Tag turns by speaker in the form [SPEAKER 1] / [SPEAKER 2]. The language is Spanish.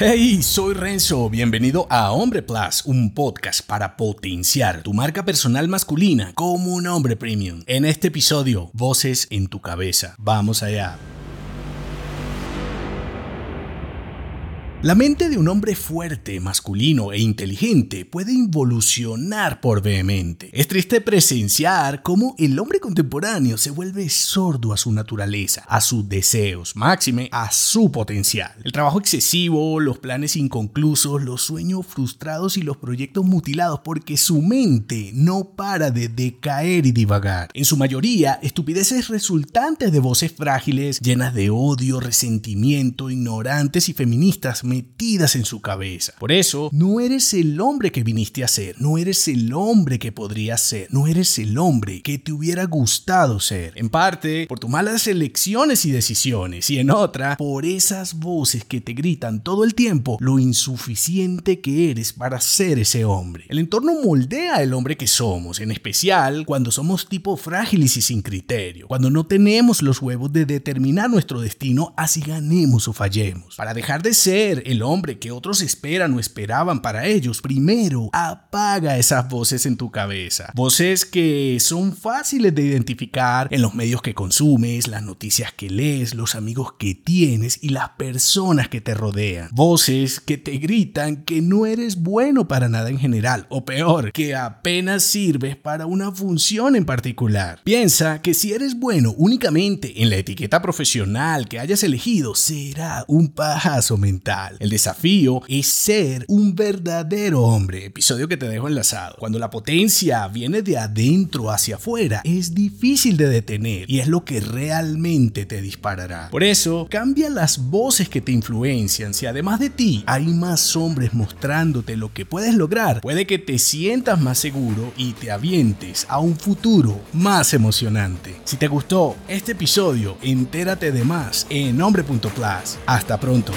[SPEAKER 1] Hey, soy Renzo, bienvenido a Hombre Plus, un podcast para potenciar tu marca personal masculina como un hombre premium. En este episodio, voces en tu cabeza. Vamos allá. La mente de un hombre fuerte, masculino e inteligente puede involucionar por vehemente. Es triste presenciar cómo el hombre contemporáneo se vuelve sordo a su naturaleza, a sus deseos, máxime a su potencial. El trabajo excesivo, los planes inconclusos, los sueños frustrados y los proyectos mutilados porque su mente no para de decaer y divagar. En su mayoría, estupideces resultantes de voces frágiles, llenas de odio, resentimiento, ignorantes y feministas metidas en su cabeza. Por eso, no eres el hombre que viniste a ser, no eres el hombre que podrías ser, no eres el hombre que te hubiera gustado ser. En parte, por tus malas elecciones y decisiones, y en otra, por esas voces que te gritan todo el tiempo lo insuficiente que eres para ser ese hombre. El entorno moldea el hombre que somos, en especial cuando somos tipo frágiles y sin criterio, cuando no tenemos los huevos de determinar nuestro destino así ganemos o fallemos. Para dejar de ser el hombre que otros esperan o esperaban para ellos, primero apaga esas voces en tu cabeza. Voces que son fáciles de identificar en los medios que consumes, las noticias que lees, los amigos que tienes y las personas que te rodean. Voces que te gritan que no eres bueno para nada en general, o peor, que apenas sirves para una función en particular. Piensa que si eres bueno únicamente en la etiqueta profesional que hayas elegido, será un pajazo mental. El desafío es ser un verdadero hombre, episodio que te dejo enlazado. Cuando la potencia viene de adentro hacia afuera, es difícil de detener y es lo que realmente te disparará. Por eso, cambia las voces que te influencian. Si además de ti hay más hombres mostrándote lo que puedes lograr, puede que te sientas más seguro y te avientes a un futuro más emocionante. Si te gustó este episodio, entérate de más en hombre.plus. Hasta pronto.